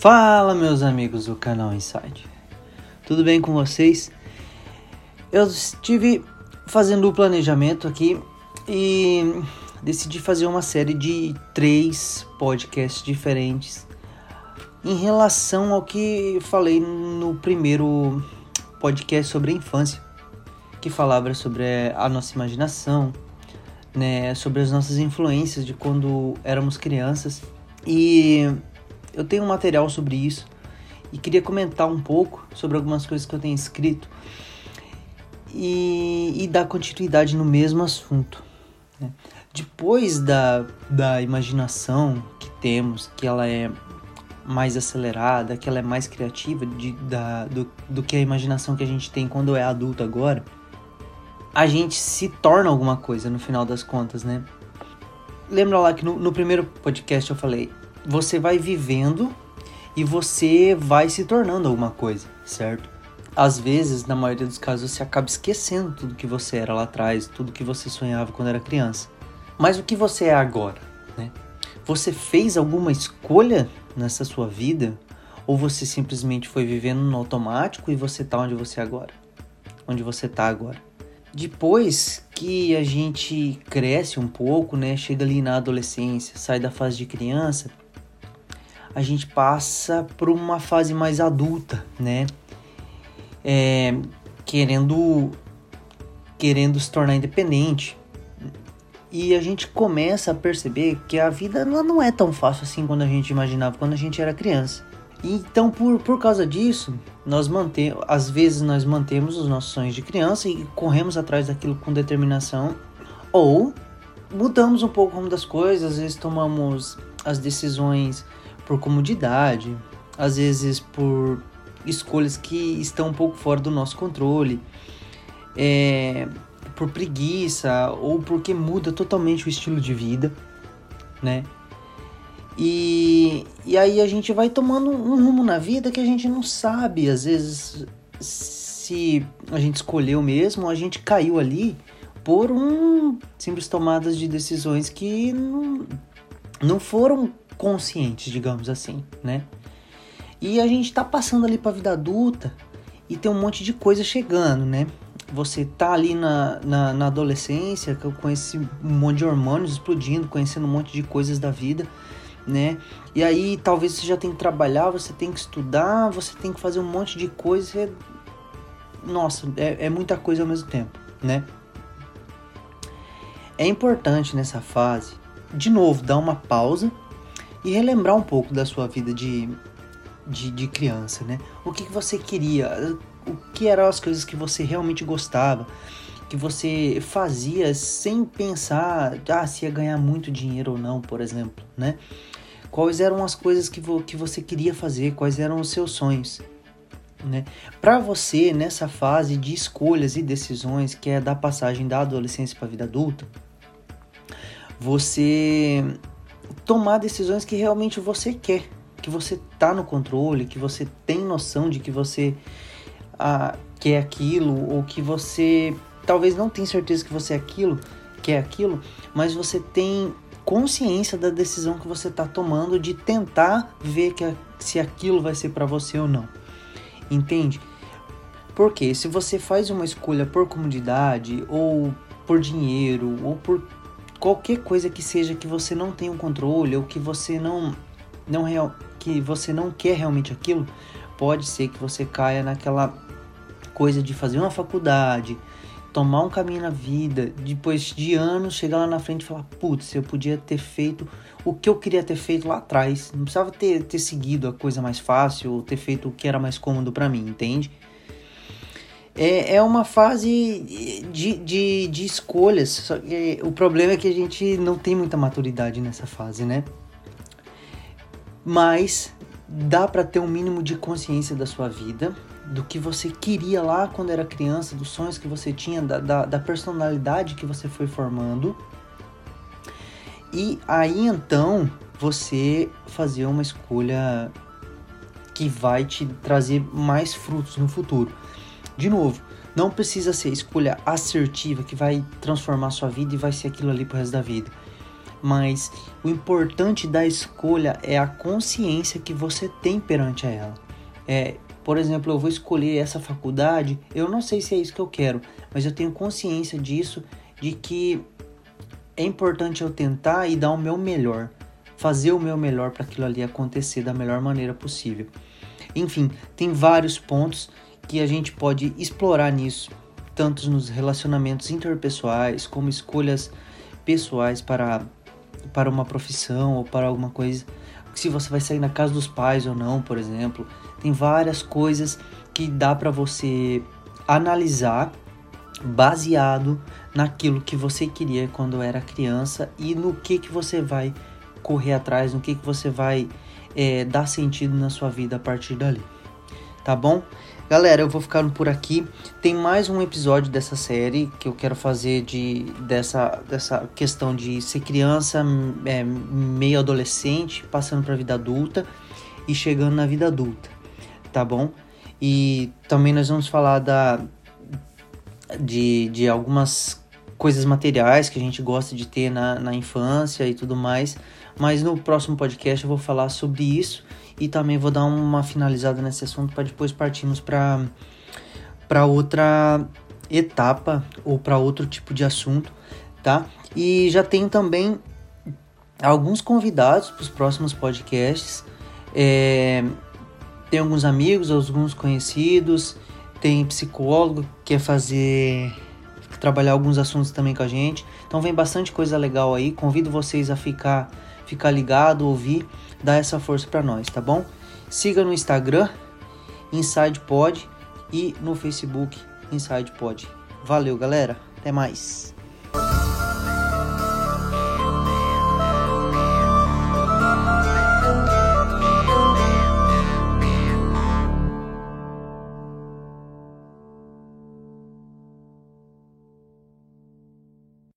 Fala, meus amigos do canal Inside. Tudo bem com vocês? Eu estive fazendo o planejamento aqui e decidi fazer uma série de três podcasts diferentes em relação ao que falei no primeiro podcast sobre a infância, que falava sobre a nossa imaginação, né, sobre as nossas influências de quando éramos crianças. E eu tenho um material sobre isso e queria comentar um pouco sobre algumas coisas que eu tenho escrito e, e dar continuidade no mesmo assunto. Né? Depois da, da imaginação que temos, que ela é mais acelerada, que ela é mais criativa de, da, do, do que a imaginação que a gente tem quando é adulto agora, a gente se torna alguma coisa no final das contas, né? Lembra lá que no, no primeiro podcast eu falei, você vai vivendo e você vai se tornando alguma coisa, certo? Às vezes, na maioria dos casos, você acaba esquecendo tudo que você era lá atrás, tudo que você sonhava quando era criança. Mas o que você é agora, né? Você fez alguma escolha nessa sua vida ou você simplesmente foi vivendo no automático e você tá onde você é agora? Onde você tá agora? Depois que a gente cresce um pouco, né, chega ali na adolescência, sai da fase de criança, a gente passa por uma fase mais adulta, né? É, querendo querendo se tornar independente. E a gente começa a perceber que a vida não é tão fácil assim quando a gente imaginava quando a gente era criança. Então, por, por causa disso, nós mantemos, às vezes nós mantemos os nossos sonhos de criança e corremos atrás daquilo com determinação, ou mudamos um pouco o rumo das coisas, às vezes tomamos as decisões por comodidade, às vezes por escolhas que estão um pouco fora do nosso controle, é, por preguiça ou porque muda totalmente o estilo de vida, né? E, e aí a gente vai tomando um rumo na vida que a gente não sabe, às vezes, se a gente escolheu mesmo, a gente caiu ali por um simples tomadas de decisões que não, não foram conscientes, digamos assim, né? E a gente tá passando ali pra vida adulta e tem um monte de coisa chegando, né? Você tá ali na, na, na adolescência com esse monte de hormônios explodindo, conhecendo um monte de coisas da vida, né? E aí talvez você já tem que trabalhar, você tem que estudar, você tem que fazer um monte de coisa. Você... Nossa, é, é muita coisa ao mesmo tempo, né? É importante nessa fase, de novo, dar uma pausa e relembrar um pouco da sua vida de, de, de criança, né? O que, que você queria, o que eram as coisas que você realmente gostava, que você fazia sem pensar ah, se ia ganhar muito dinheiro ou não, por exemplo, né? Quais eram as coisas que, vo, que você queria fazer, quais eram os seus sonhos, né? Para você, nessa fase de escolhas e decisões, que é da passagem da adolescência para a vida adulta, você tomar decisões que realmente você quer, que você tá no controle, que você tem noção de que você ah, quer aquilo, ou que você talvez não tenha certeza que você é aquilo, quer aquilo, mas você tem consciência da decisão que você está tomando de tentar ver que, se aquilo vai ser para você ou não. Entende? Porque se você faz uma escolha por comodidade, ou por dinheiro, ou por qualquer coisa que seja que você não tenha um controle ou que você não não real, que você não quer realmente aquilo, pode ser que você caia naquela coisa de fazer uma faculdade, tomar um caminho na vida, depois de anos chegar lá na frente e falar, putz, eu podia ter feito o que eu queria ter feito lá atrás. Não precisava ter, ter seguido a coisa mais fácil ou ter feito o que era mais cômodo para mim, entende? É, é uma fase de, de, de escolhas. Só que o problema é que a gente não tem muita maturidade nessa fase, né? Mas dá para ter um mínimo de consciência da sua vida, do que você queria lá quando era criança, dos sonhos que você tinha, da, da, da personalidade que você foi formando. E aí então você fazer uma escolha que vai te trazer mais frutos no futuro. De novo, não precisa ser escolha assertiva que vai transformar sua vida e vai ser aquilo ali pro resto da vida. mas o importante da escolha é a consciência que você tem perante a ela. É, por exemplo, eu vou escolher essa faculdade, eu não sei se é isso que eu quero, mas eu tenho consciência disso, de que é importante eu tentar e dar o meu melhor, fazer o meu melhor para aquilo ali acontecer da melhor maneira possível. Enfim, tem vários pontos que a gente pode explorar nisso, tanto nos relacionamentos interpessoais como escolhas pessoais para para uma profissão ou para alguma coisa. Se você vai sair na casa dos pais ou não, por exemplo. Tem várias coisas que dá para você analisar baseado naquilo que você queria quando era criança e no que que você vai correr atrás, no que que você vai é, dar sentido na sua vida a partir dali. Tá bom? Galera, eu vou ficando por aqui. Tem mais um episódio dessa série que eu quero fazer de dessa, dessa questão de ser criança, é, meio adolescente, passando para a vida adulta e chegando na vida adulta, tá bom? E também nós vamos falar da de, de algumas coisas materiais que a gente gosta de ter na, na infância e tudo mais. Mas no próximo podcast eu vou falar sobre isso e também vou dar uma finalizada nesse assunto para depois partirmos para para outra etapa ou para outro tipo de assunto, tá? E já tenho também alguns convidados para os próximos podcasts. É, tem alguns amigos, alguns conhecidos, tem psicólogo que quer fazer trabalhar alguns assuntos também com a gente. Então vem bastante coisa legal aí. Convido vocês a ficar ficar ligado, ouvir, dar essa força para nós, tá bom? Siga no Instagram Inside Pod e no Facebook Inside Pod. Valeu, galera. Até mais.